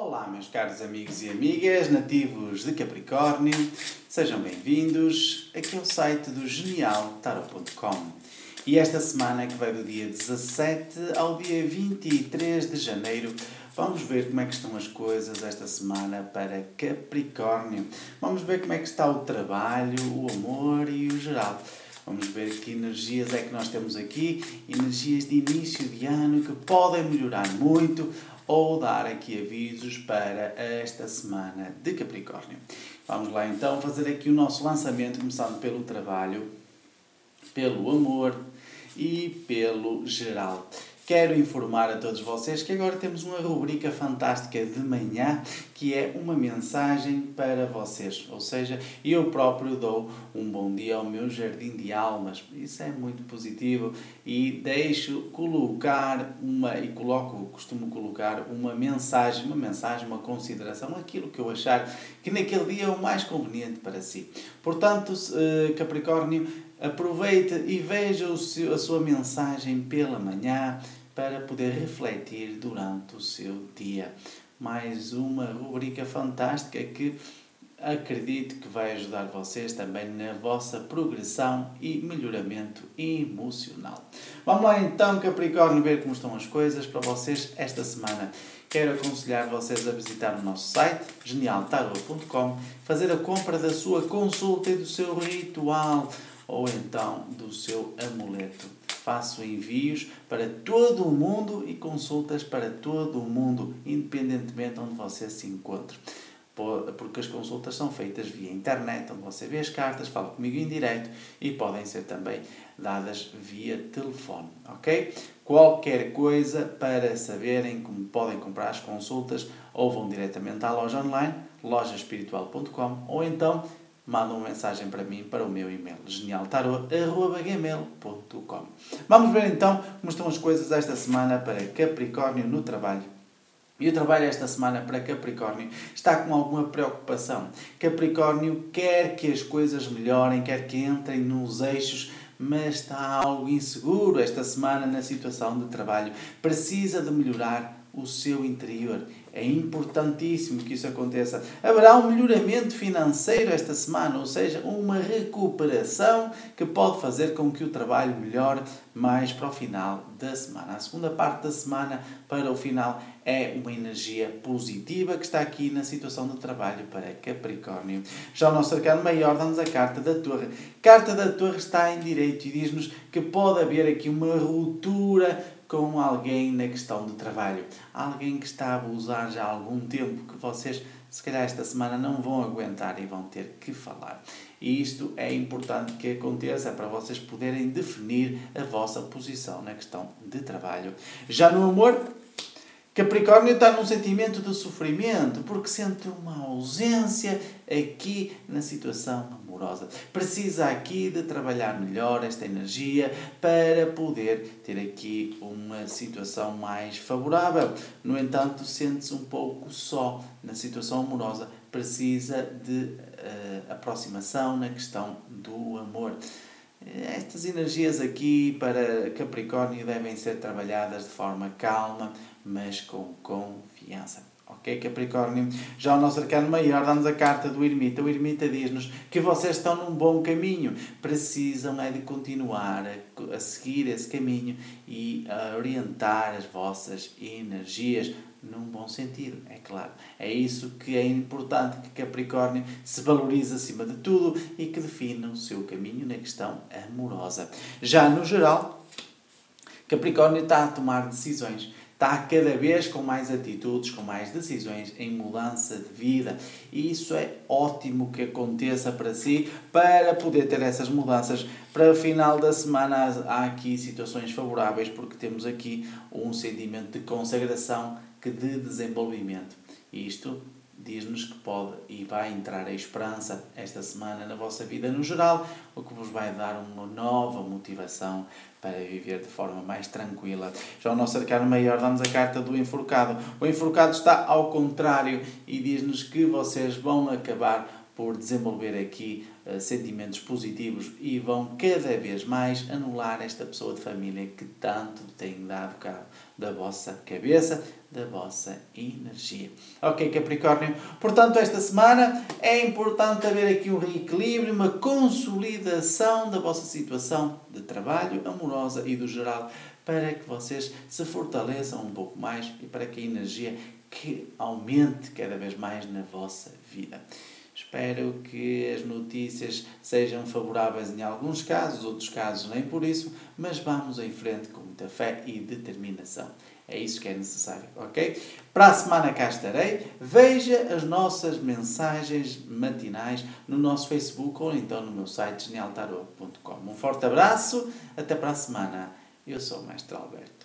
Olá, meus caros amigos e amigas nativos de Capricórnio, sejam bem-vindos aqui ao site do genialtarot.com. E esta semana, que vai do dia 17 ao dia 23 de janeiro, vamos ver como é que estão as coisas esta semana para Capricórnio. Vamos ver como é que está o trabalho, o amor e o geral. Vamos ver que energias é que nós temos aqui, energias de início de ano que podem melhorar muito ou dar aqui avisos para esta semana de Capricórnio. Vamos lá então fazer aqui o nosso lançamento, começando pelo trabalho, pelo amor e pelo geral. Quero informar a todos vocês que agora temos uma rubrica fantástica de manhã que é uma mensagem para vocês. Ou seja, eu próprio dou um bom dia ao meu jardim de almas. Isso é muito positivo e deixo colocar uma e coloco, costumo colocar uma mensagem, uma mensagem, uma consideração, aquilo que eu achar que naquele dia é o mais conveniente para si. Portanto, eh, Capricórnio, aproveite e veja a sua mensagem pela manhã para poder refletir durante o seu dia. Mais uma rubrica fantástica que acredito que vai ajudar vocês também na vossa progressão e melhoramento emocional. Vamos lá então, Capricórnio, ver como estão as coisas para vocês esta semana. Quero aconselhar vocês a visitar o nosso site, genialtarot.com, fazer a compra da sua consulta e do seu ritual ou então do seu amuleto faço envios para todo o mundo e consultas para todo o mundo, independentemente de onde você se encontre. Porque as consultas são feitas via internet, onde você vê as cartas, fala comigo em direto e podem ser também dadas via telefone, ok? Qualquer coisa para saberem como podem comprar as consultas, ou vão diretamente à loja online, lojaspiritual.com, ou então manda uma mensagem para mim para o meu e-mail genialtarot.gmail.com Vamos ver então como estão as coisas esta semana para Capricórnio no trabalho. E o trabalho esta semana para Capricórnio está com alguma preocupação. Capricórnio quer que as coisas melhorem, quer que entrem nos eixos, mas está algo inseguro esta semana na situação de trabalho. Precisa de melhorar o seu interior. É importantíssimo que isso aconteça. Haverá um melhoramento financeiro esta semana, ou seja, uma recuperação que pode fazer com que o trabalho melhore mais para o final da semana. A segunda parte da semana para o final é uma energia positiva que está aqui na situação do trabalho para Capricórnio. Já o nosso arcano maior dá-nos a carta da Torre. Carta da Torre está em direito e diz-nos que pode haver aqui uma ruptura com alguém na questão do trabalho. Alguém que está a abusar já há algum tempo, que vocês, se calhar, esta semana não vão aguentar e vão ter que falar. E isto é importante que aconteça para vocês poderem definir a vossa posição na questão de trabalho. Já no amor, Capricórnio está num sentimento de sofrimento porque sente uma ausência aqui na situação amorosa. Precisa aqui de trabalhar melhor esta energia para poder ter aqui uma situação mais favorável. No entanto, sente-se um pouco só na situação amorosa. Precisa de uh, aproximação na questão do amor. Estas energias aqui para Capricórnio devem ser trabalhadas de forma calma, mas com confiança. Ok, Capricórnio? Já o nosso arcano maior dá-nos a carta do ermita. O ermita diz-nos que vocês estão num bom caminho. Precisam é de continuar a, a seguir esse caminho e a orientar as vossas energias num bom sentido, é claro. É isso que é importante que Capricórnio se valorize acima de tudo e que defina o seu caminho na questão amorosa. Já no geral, Capricórnio está a tomar decisões está cada vez com mais atitudes, com mais decisões em mudança de vida. E isso é ótimo que aconteça para si, para poder ter essas mudanças. Para o final da semana há aqui situações favoráveis, porque temos aqui um sentimento de consagração que de desenvolvimento. Isto diz-nos que pode e vai entrar a esperança esta semana na vossa vida no geral, o que vos vai dar uma nova motivação para viver de forma mais tranquila. Já o nosso arcano maior dá-nos a carta do enforcado. O enforcado está ao contrário e diz-nos que vocês vão acabar por desenvolver aqui uh, sentimentos positivos e vão cada vez mais anular esta pessoa de família que tanto tem dado cabo da vossa cabeça, da vossa energia. Ok, Capricórnio? Portanto, esta semana é importante haver aqui um reequilíbrio, uma consolidação da vossa situação de trabalho, amorosa e do geral, para que vocês se fortaleçam um pouco mais e para que a energia que aumente cada vez mais na vossa vida. Espero que as notícias sejam favoráveis em alguns casos, outros casos nem por isso, mas vamos em frente com muita fé e determinação. É isso que é necessário, ok? Para a semana cá estarei. Veja as nossas mensagens matinais no nosso Facebook ou então no meu site genialtarot.com. Um forte abraço, até para a semana. Eu sou o Mestre Alberto.